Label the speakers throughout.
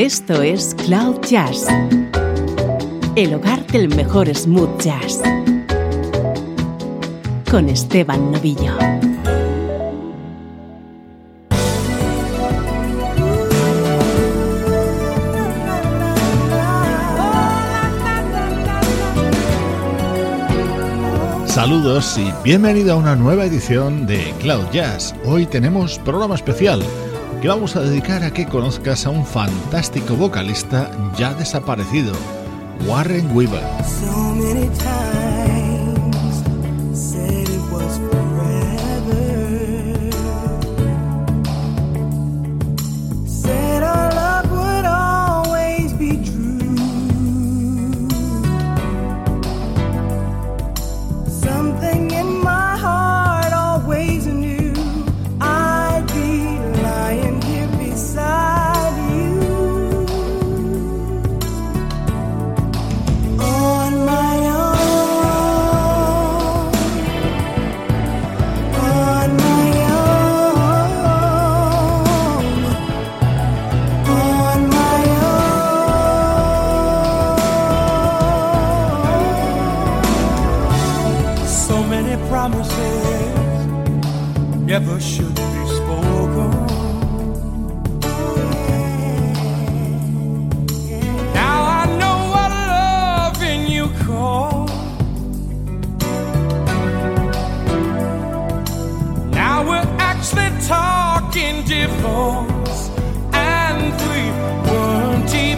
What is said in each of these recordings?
Speaker 1: Esto es Cloud Jazz, el hogar del mejor smooth jazz, con Esteban Novillo.
Speaker 2: Saludos y bienvenido a una nueva edición de Cloud Jazz. Hoy tenemos programa especial que vamos a dedicar a que conozcas a un fantástico vocalista ya desaparecido, Warren Weaver.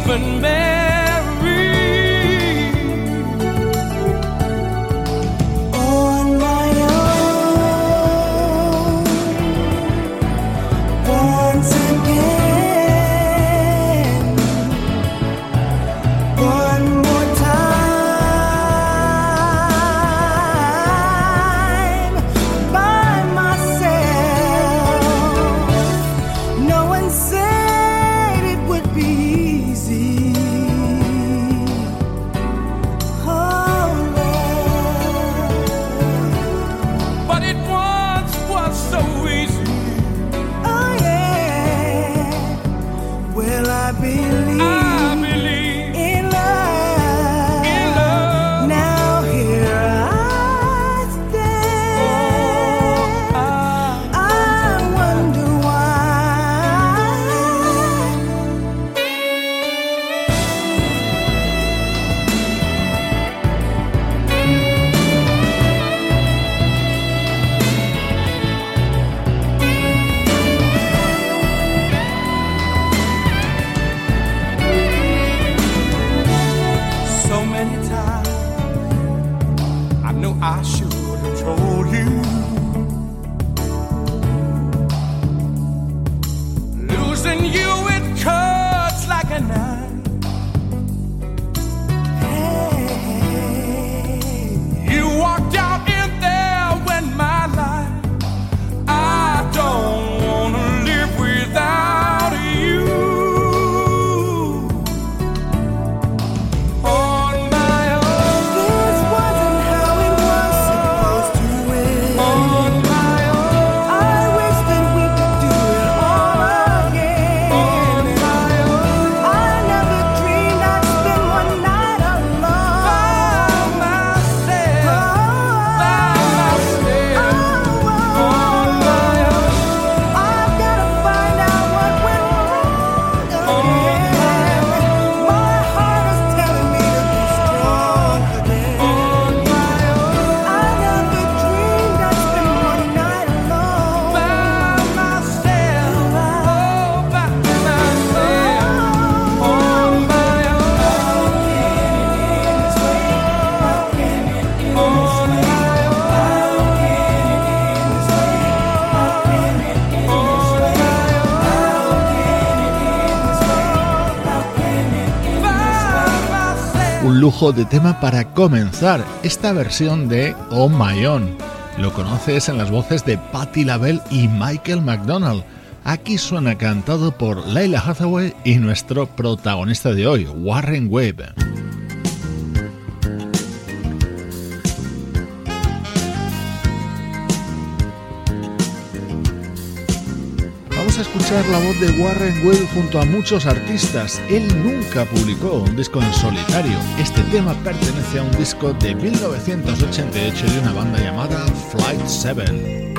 Speaker 2: even man. De tema para comenzar esta versión de Oh My Own. Lo conoces en las voces de Patti LaBelle y Michael McDonald. Aquí suena cantado por Leila Hathaway y nuestro protagonista de hoy, Warren Webb.
Speaker 3: Escuchar la voz de Warren Will junto a muchos artistas. Él nunca publicó un disco en solitario. Este tema pertenece a un disco de 1988 de una banda llamada Flight 7.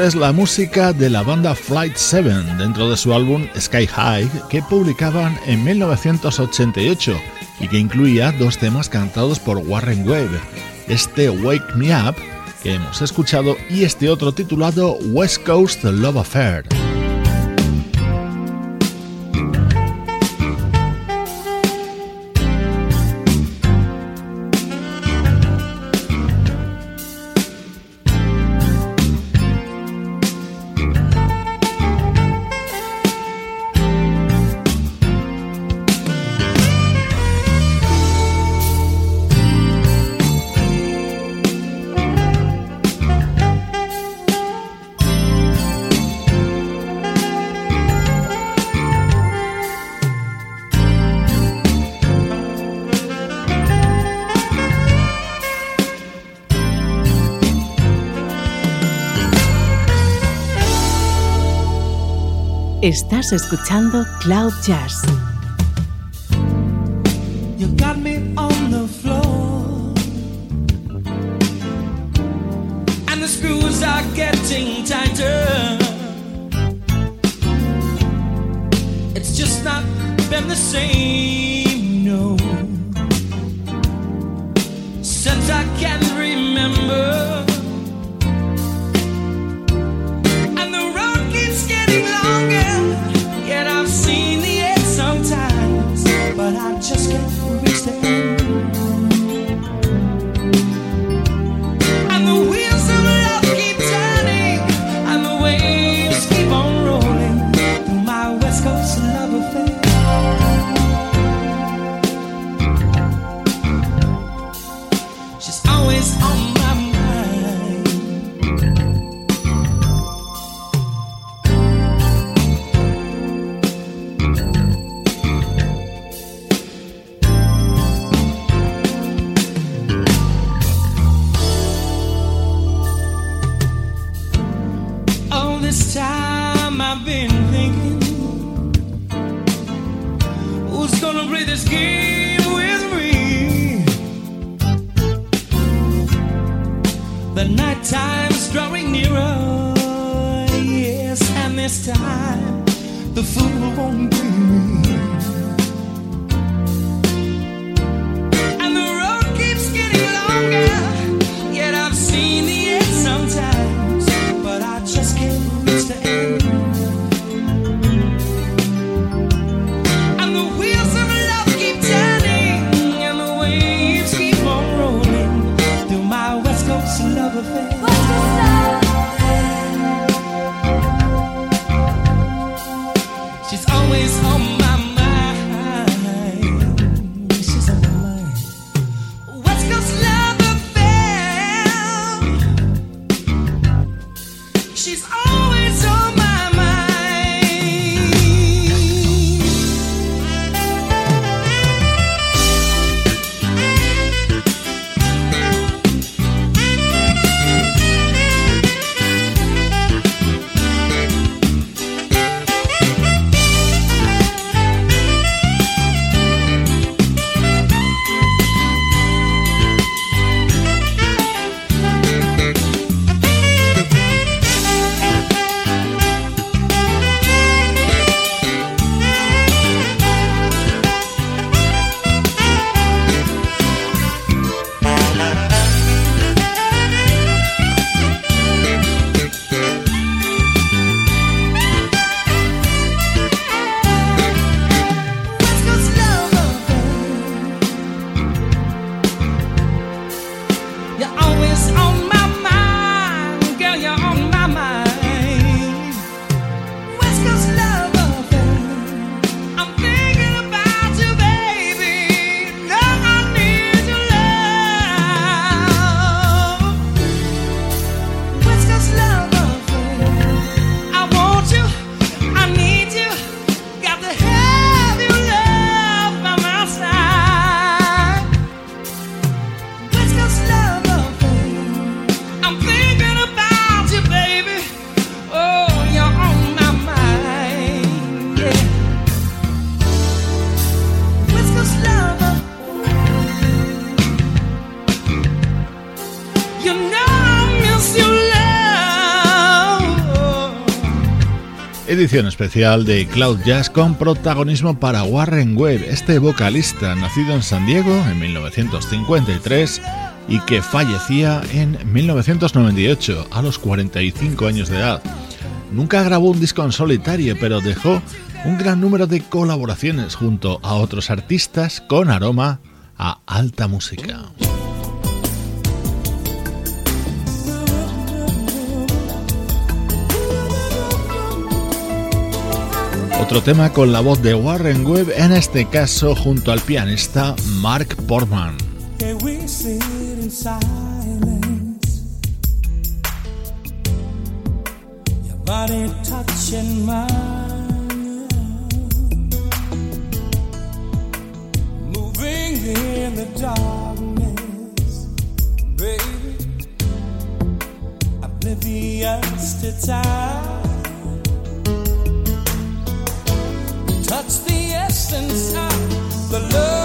Speaker 3: Es la música de la banda Flight 7 dentro de su álbum Sky High que publicaban en 1988 y que incluía dos temas cantados por Warren Webb, este Wake Me Up que hemos escuchado y este otro titulado West Coast Love Affair.
Speaker 1: Estás escuchando Cloud Jazz. The night time's drawing nearer. Yes, and this time the fool won't be
Speaker 3: edición especial de Cloud Jazz con protagonismo para Warren Webb, este vocalista nacido en San Diego en 1953 y que fallecía en 1998 a los 45 años de edad. Nunca grabó un disco en solitario, pero dejó un gran número de colaboraciones junto a otros artistas con aroma a alta música. Otro tema con la voz de Warren Webb, en este caso junto al pianista Mark Portman. Touch the essence of the lover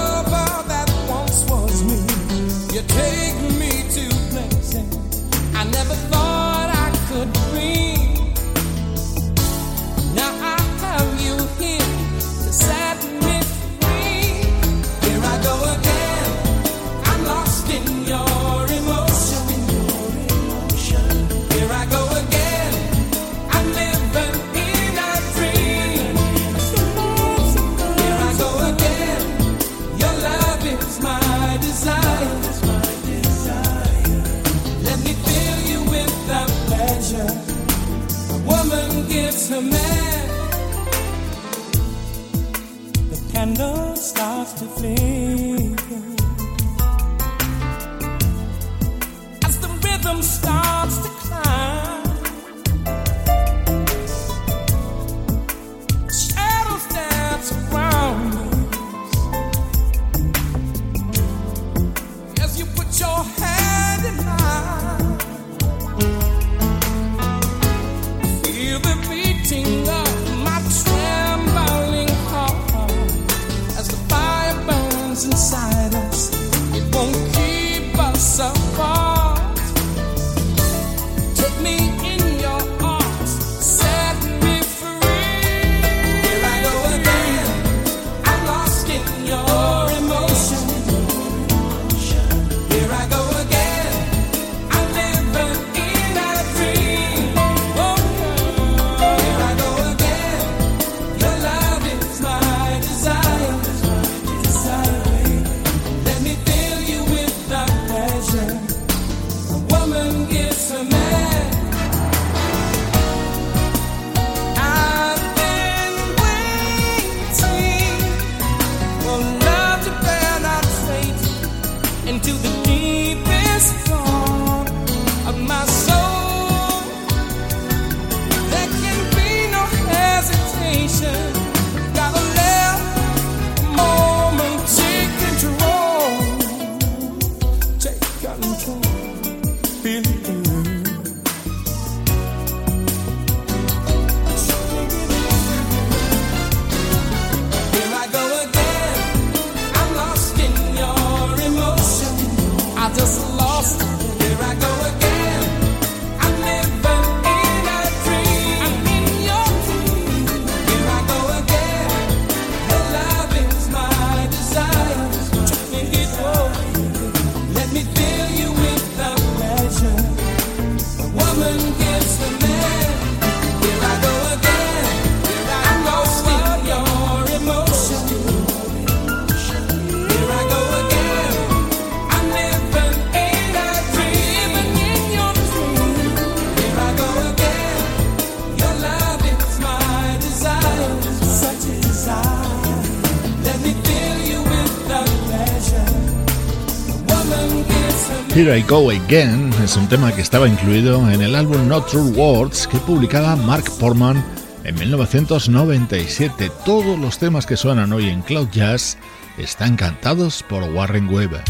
Speaker 3: Here I Go Again es un tema que estaba incluido en el álbum Not True Words que publicaba Mark Portman en 1997. Todos los temas que suenan hoy en Cloud Jazz están cantados por Warren Weber.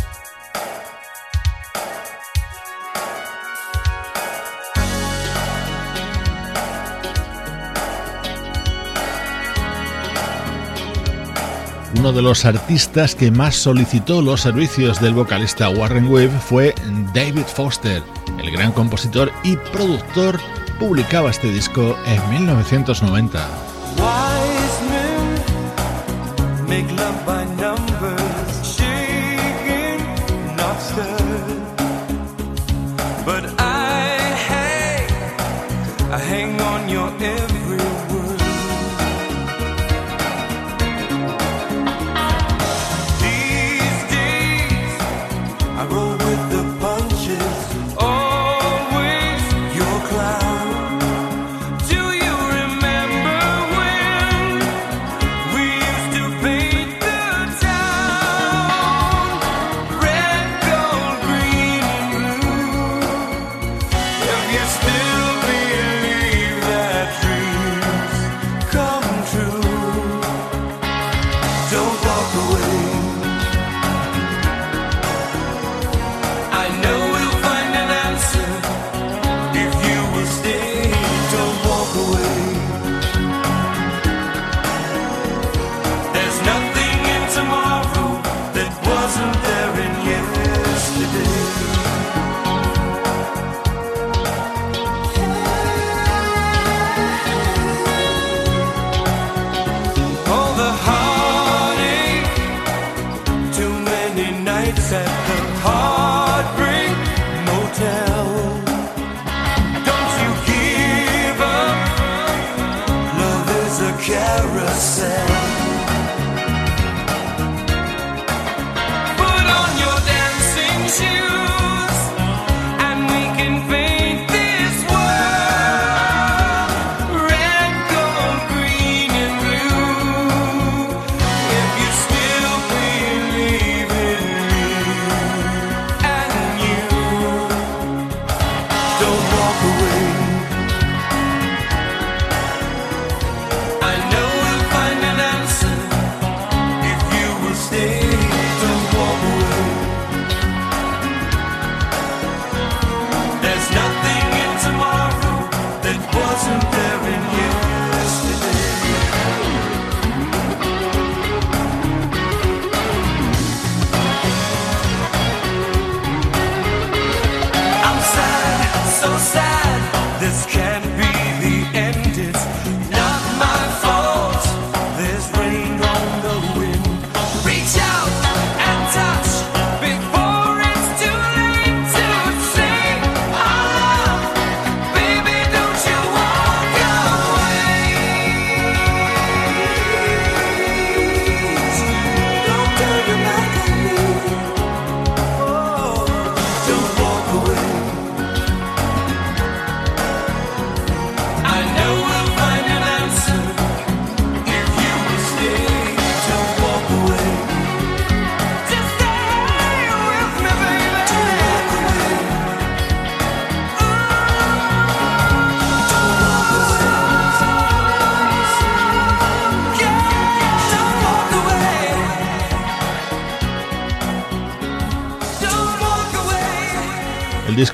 Speaker 3: Uno de los artistas que más solicitó los servicios del vocalista Warren Webb fue David Foster. El gran compositor y productor publicaba este disco en 1990.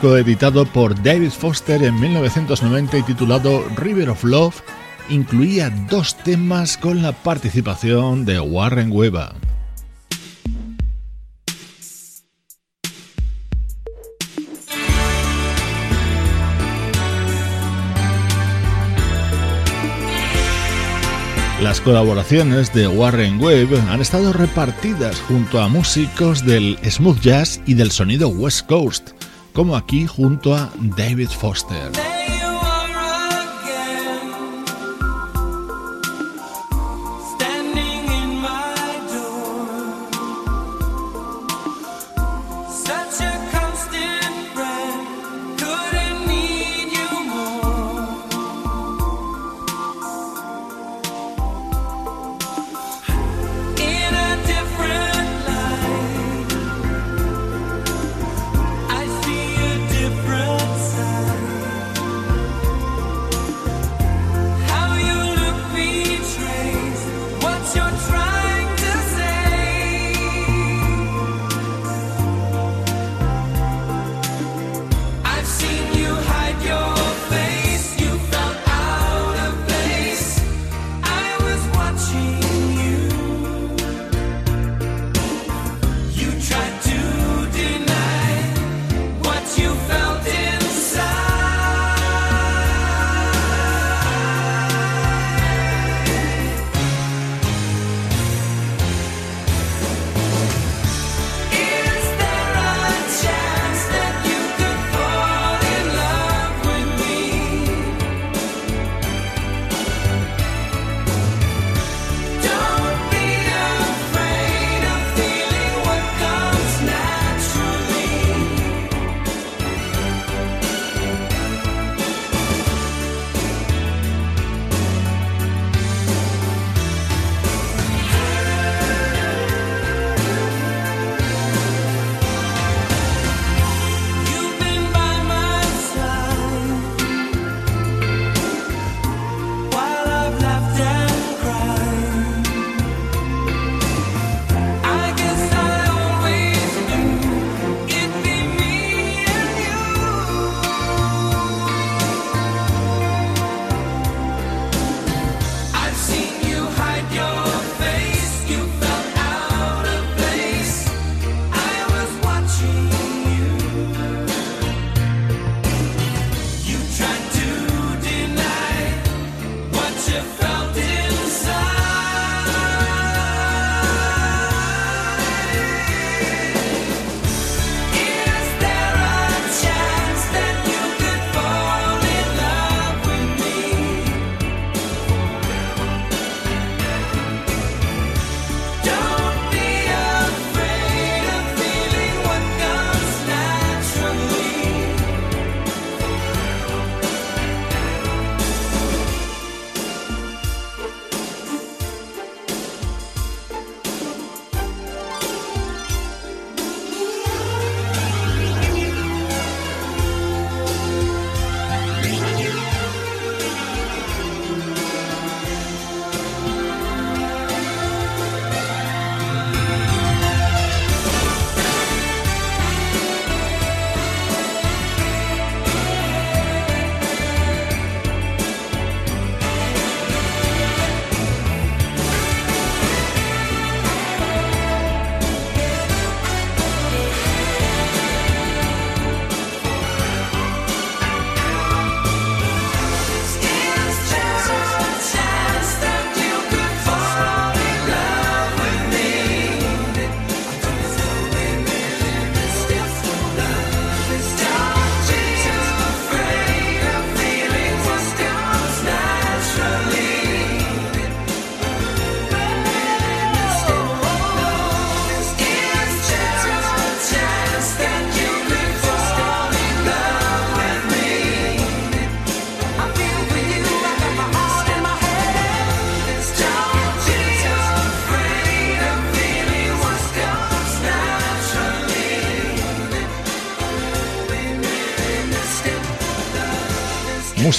Speaker 3: Editado por David Foster en 1990 y titulado River of Love, incluía dos temas con la participación de Warren Weber. Las colaboraciones de Warren Webb han estado repartidas junto a músicos del smooth jazz y del sonido West Coast, como aquí junto a David Foster.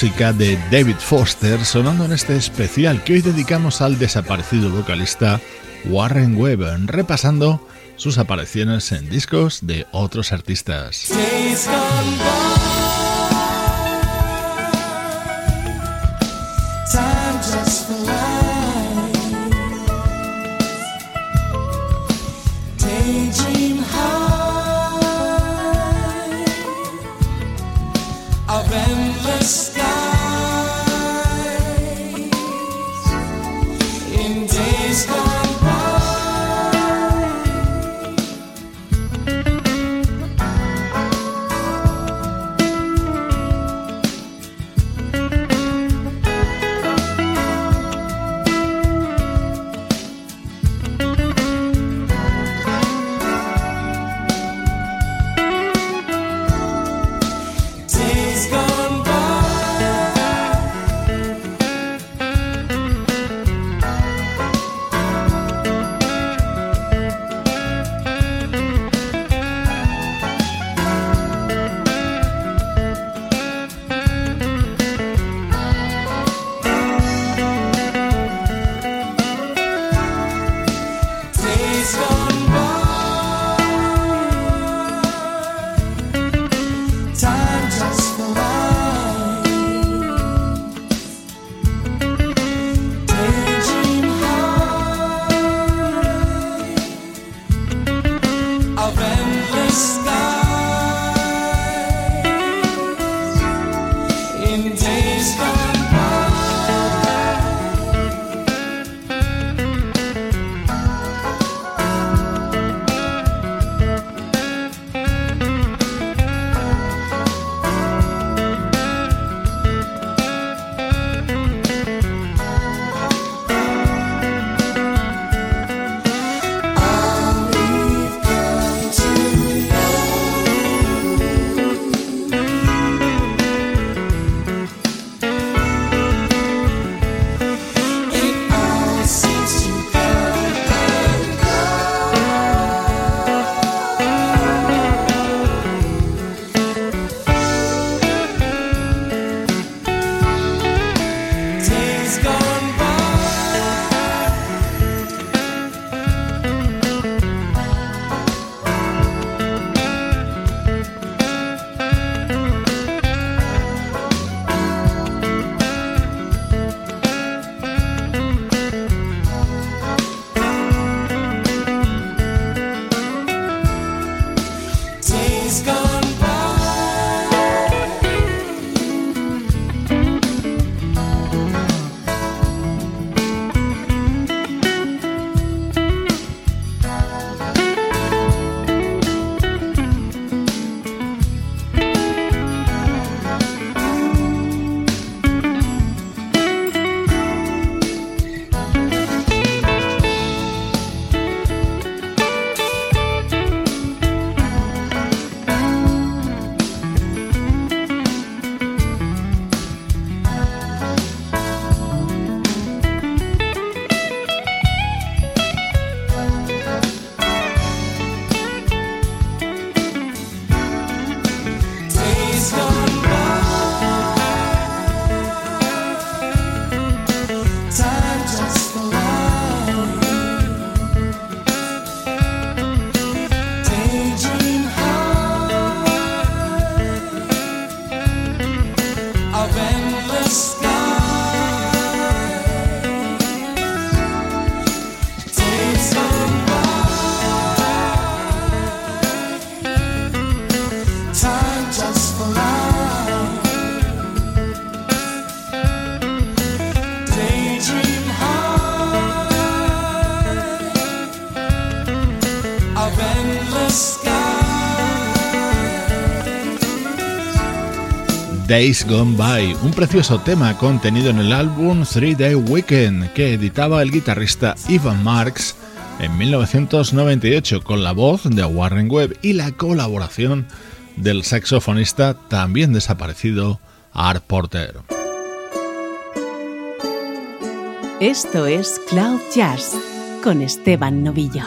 Speaker 3: De David Foster sonando en este especial que hoy dedicamos al desaparecido vocalista Warren Webb, repasando sus apariciones en discos de otros artistas. Days Gone By, un precioso tema contenido en el álbum Three Day Weekend que editaba el guitarrista Ivan Marks en 1998 con la voz de Warren Webb y la colaboración del saxofonista también desaparecido Art Porter.
Speaker 1: Esto es Cloud Jazz con Esteban Novillo.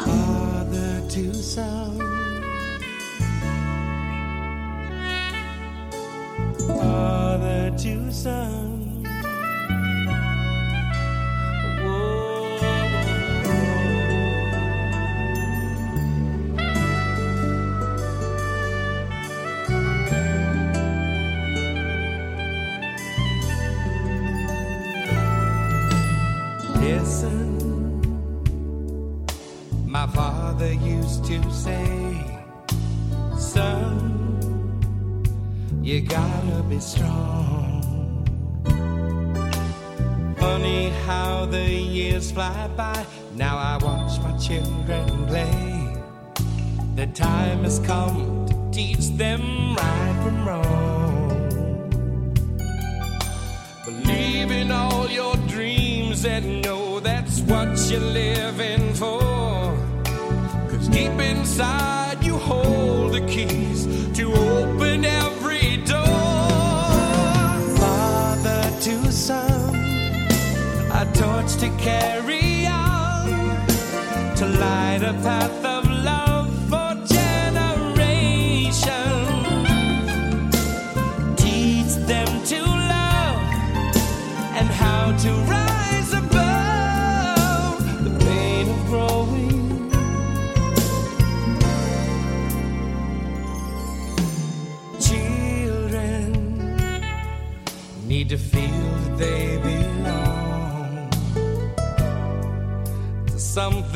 Speaker 3: You gotta be strong. Funny how the years fly by. Now I watch my children play. The time has come to teach them right from wrong. Believe in all your dreams and know that's what you're living for. Cause deep inside you hold the keys to open torch to carry on, to light a path of love for generations. Teach them to love and how to rise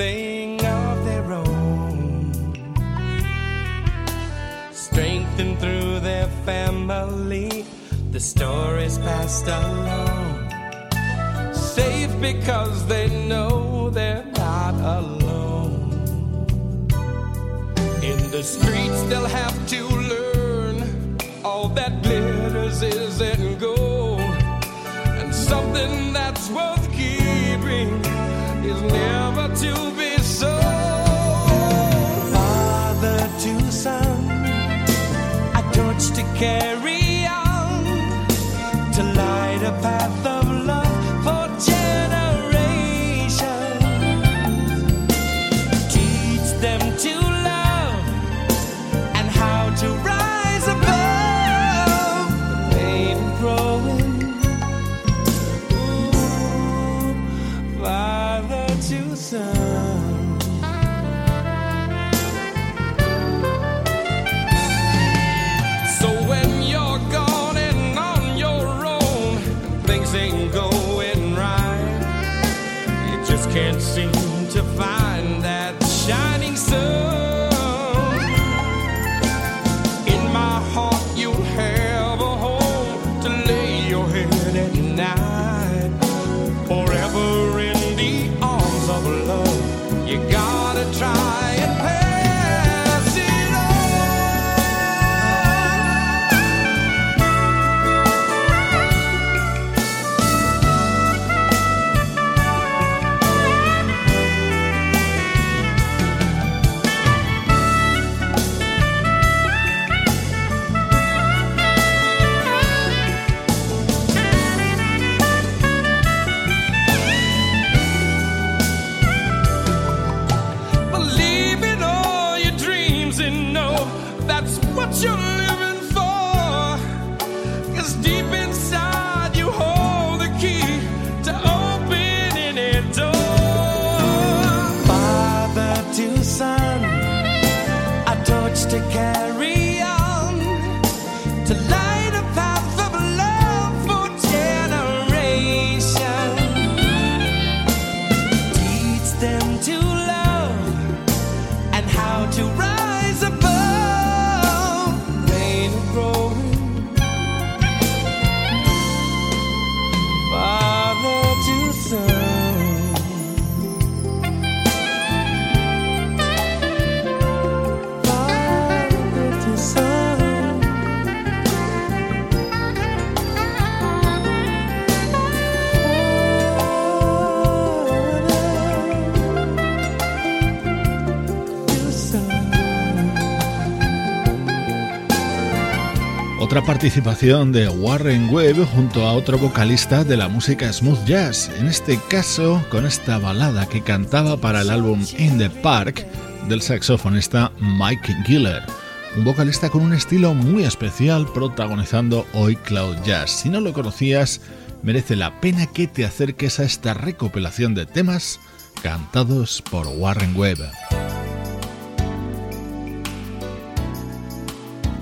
Speaker 3: something of their own. Strengthened through their family, the stories passed along. Safe because they know they're not alone. In the streets, they'll have to learn all that glitters isn't gold. And something that's worth carry on, to light a path try
Speaker 4: participación de Warren Webb junto a otro vocalista de la música smooth jazz, en este caso con esta balada que cantaba para el álbum In the Park del saxofonista Mike Giller, un vocalista con un estilo muy especial protagonizando hoy Cloud Jazz. Si no lo conocías, merece la pena que te acerques a esta recopilación de temas cantados por Warren Webb.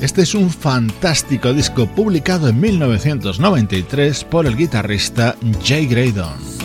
Speaker 4: Este es un fantástico disco publicado en 1993 por el guitarrista Jay Graydon.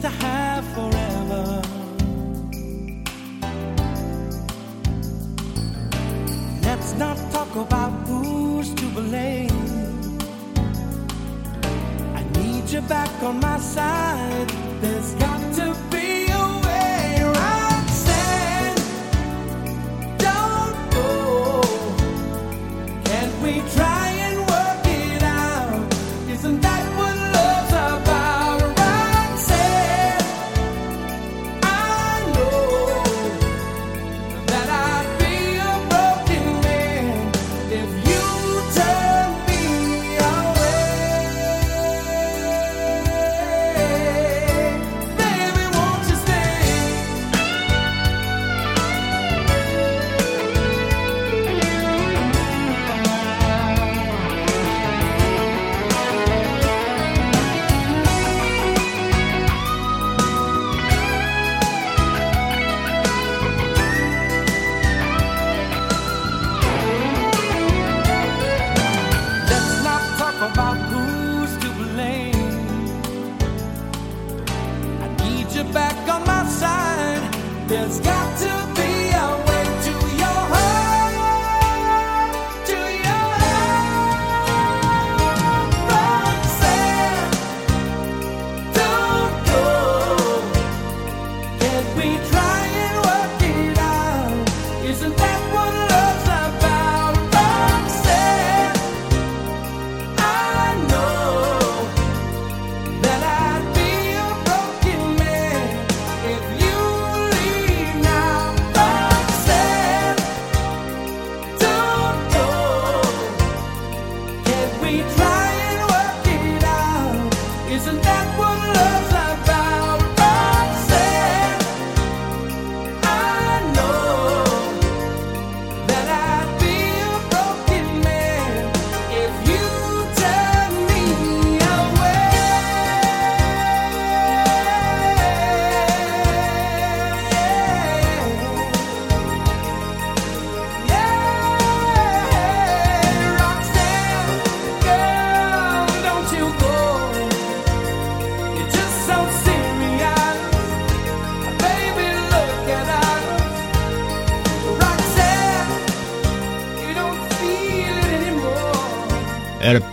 Speaker 3: to have forever. Let's not talk about who's to blame. I need you back on my side. There's got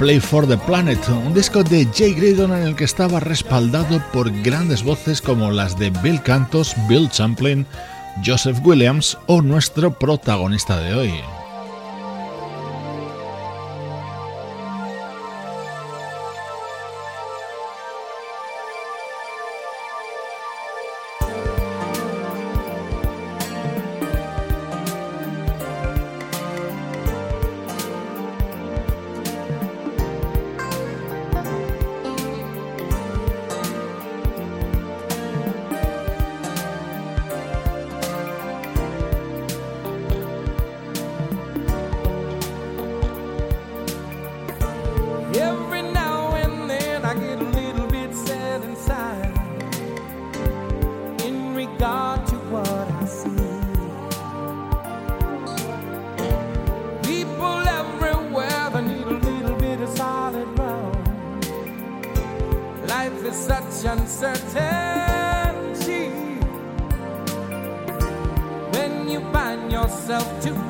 Speaker 4: Play for the Planet, un disco de Jay Graydon en el que estaba respaldado por grandes voces como las de Bill Cantos, Bill Champlin, Joseph Williams o nuestro protagonista de hoy, such uncertainty.
Speaker 3: When you find yourself to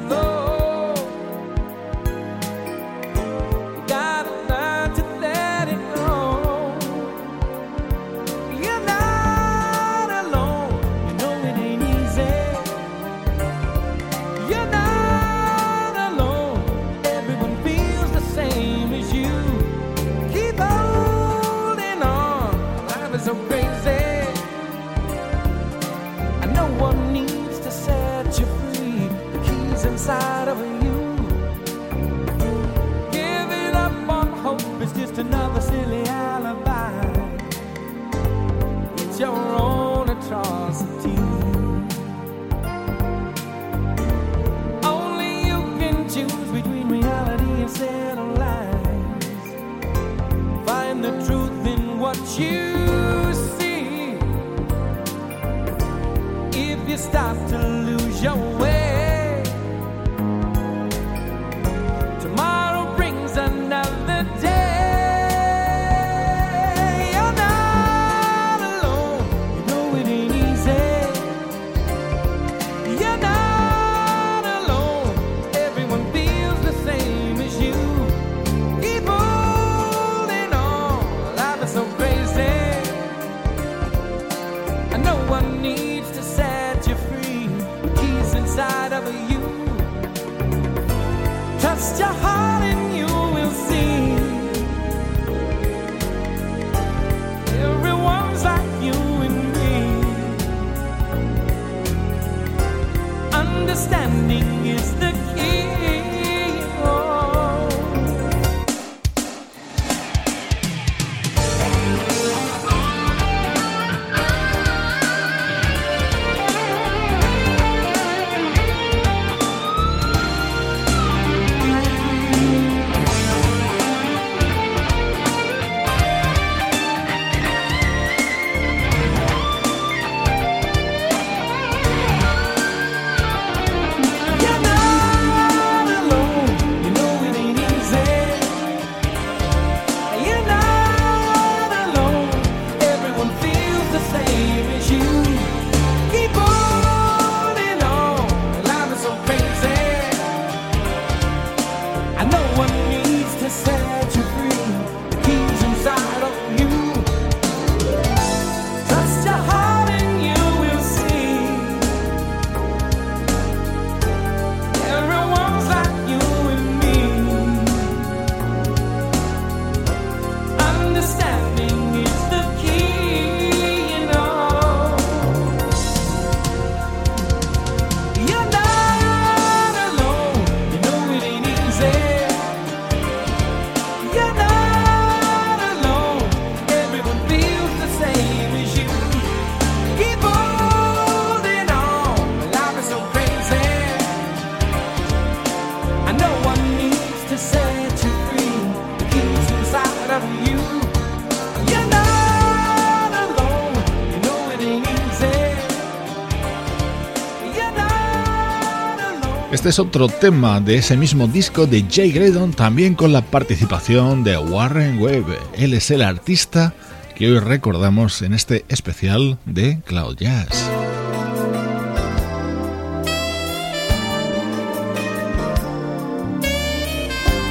Speaker 4: Este es otro tema de ese mismo disco de Jay Graydon, también con la participación de Warren Webb. Él es el artista que hoy recordamos en este especial de Cloud Jazz.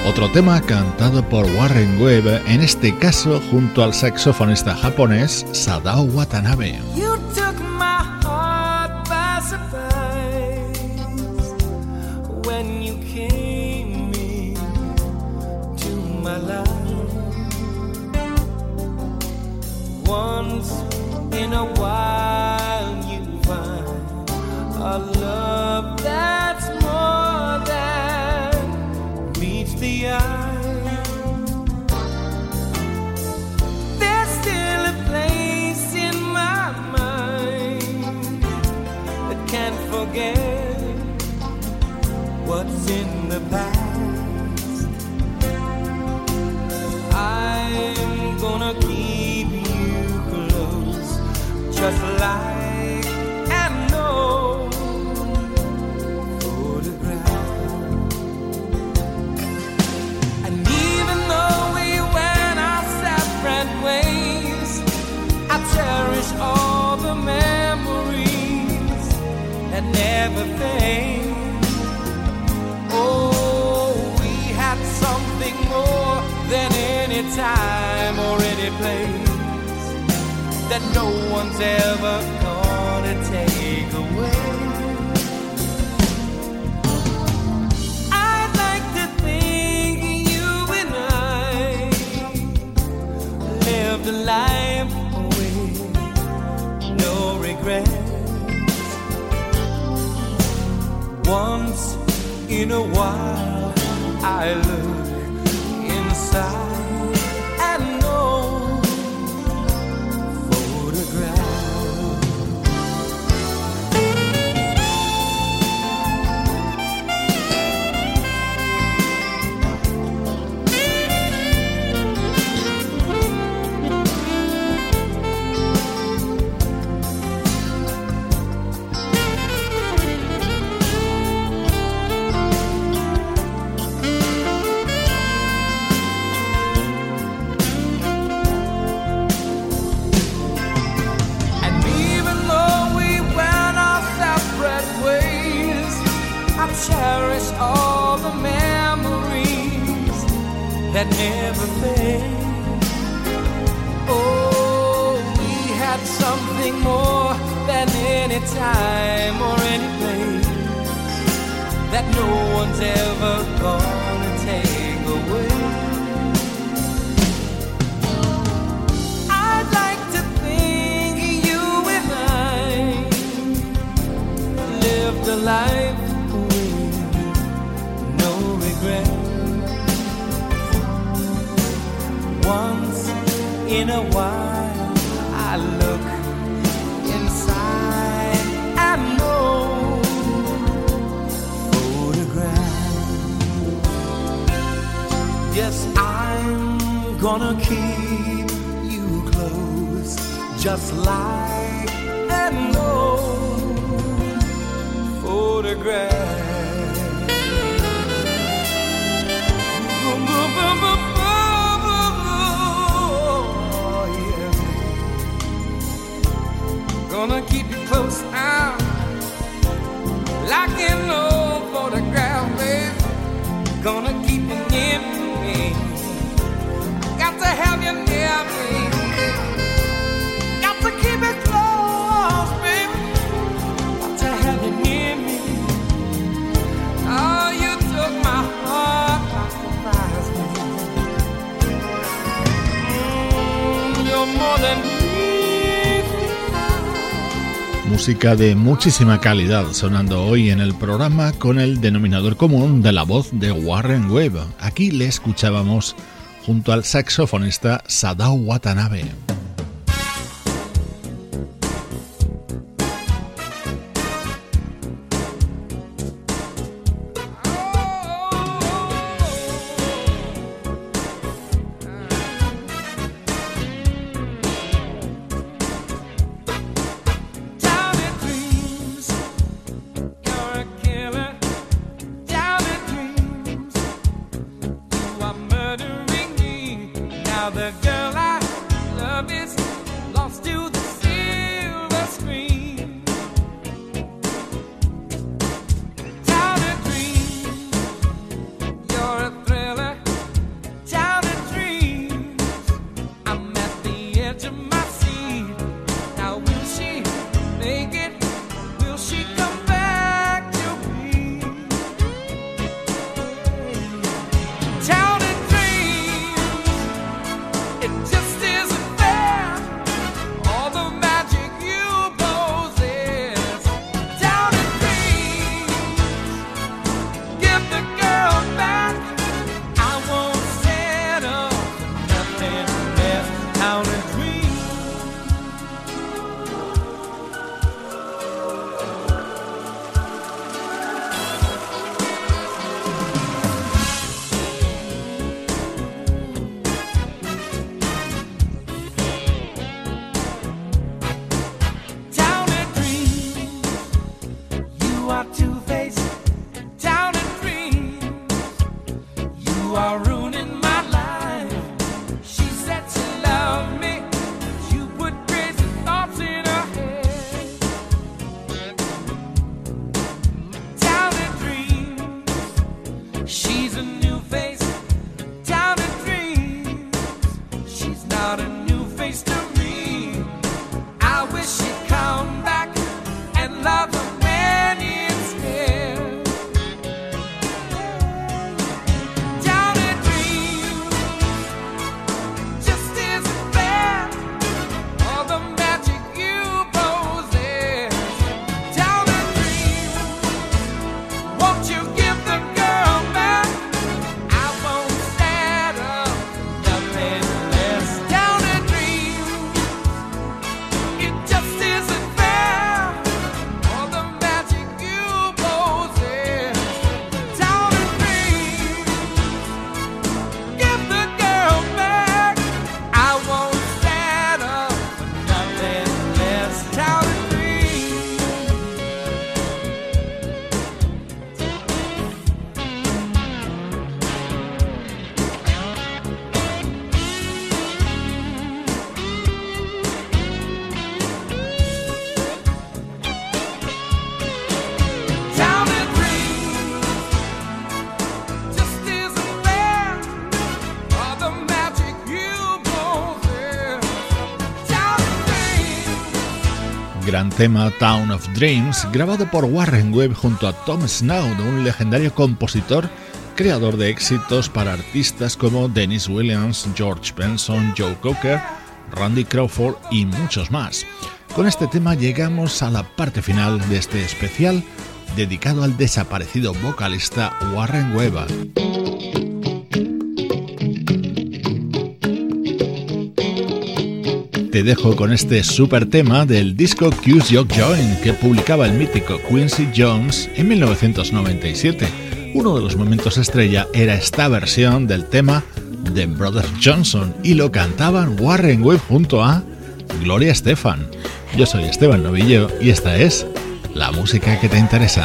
Speaker 4: Otro tema cantado por Warren Webb, en este caso junto al saxofonista japonés Sadao Watanabe.
Speaker 3: Once in a while, you find a love that's more than meets the eye. There's still a place in my mind that can't forget what's in the past. I'm gonna like and no photograph. And even though we went our separate ways, I cherish all the memories that never fade. Oh, we had something more than any time or any place that no one's ever gonna take away. I'd like to think you and I lived a life with no regrets. Once in a while, I look inside. no one's ever gonna take away. I'd like to think you and I lived a life with no regret. Once in a while. wanna keep you close, just like an old photograph.
Speaker 4: música de muchísima calidad sonando hoy en el programa con el denominador común de la voz de Warren Webb. Aquí le escuchábamos junto al saxofonista Sadao Watanabe.
Speaker 5: Tema Town of Dreams, grabado por Warren Webb junto a Tom Snow, un legendario compositor, creador de éxitos para artistas como Dennis Williams, George Benson, Joe Cocker, Randy Crawford y muchos más. Con este tema llegamos a la parte final de este especial dedicado al desaparecido vocalista Warren Webb. Te dejo con este super tema del disco Q's Your Join que publicaba el mítico Quincy Jones en 1997. Uno de los momentos estrella era esta versión del tema de Brothers Johnson y lo cantaban Warren Webb junto a Gloria Estefan. Yo soy Esteban Novillo y esta es la música que te interesa.